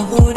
voy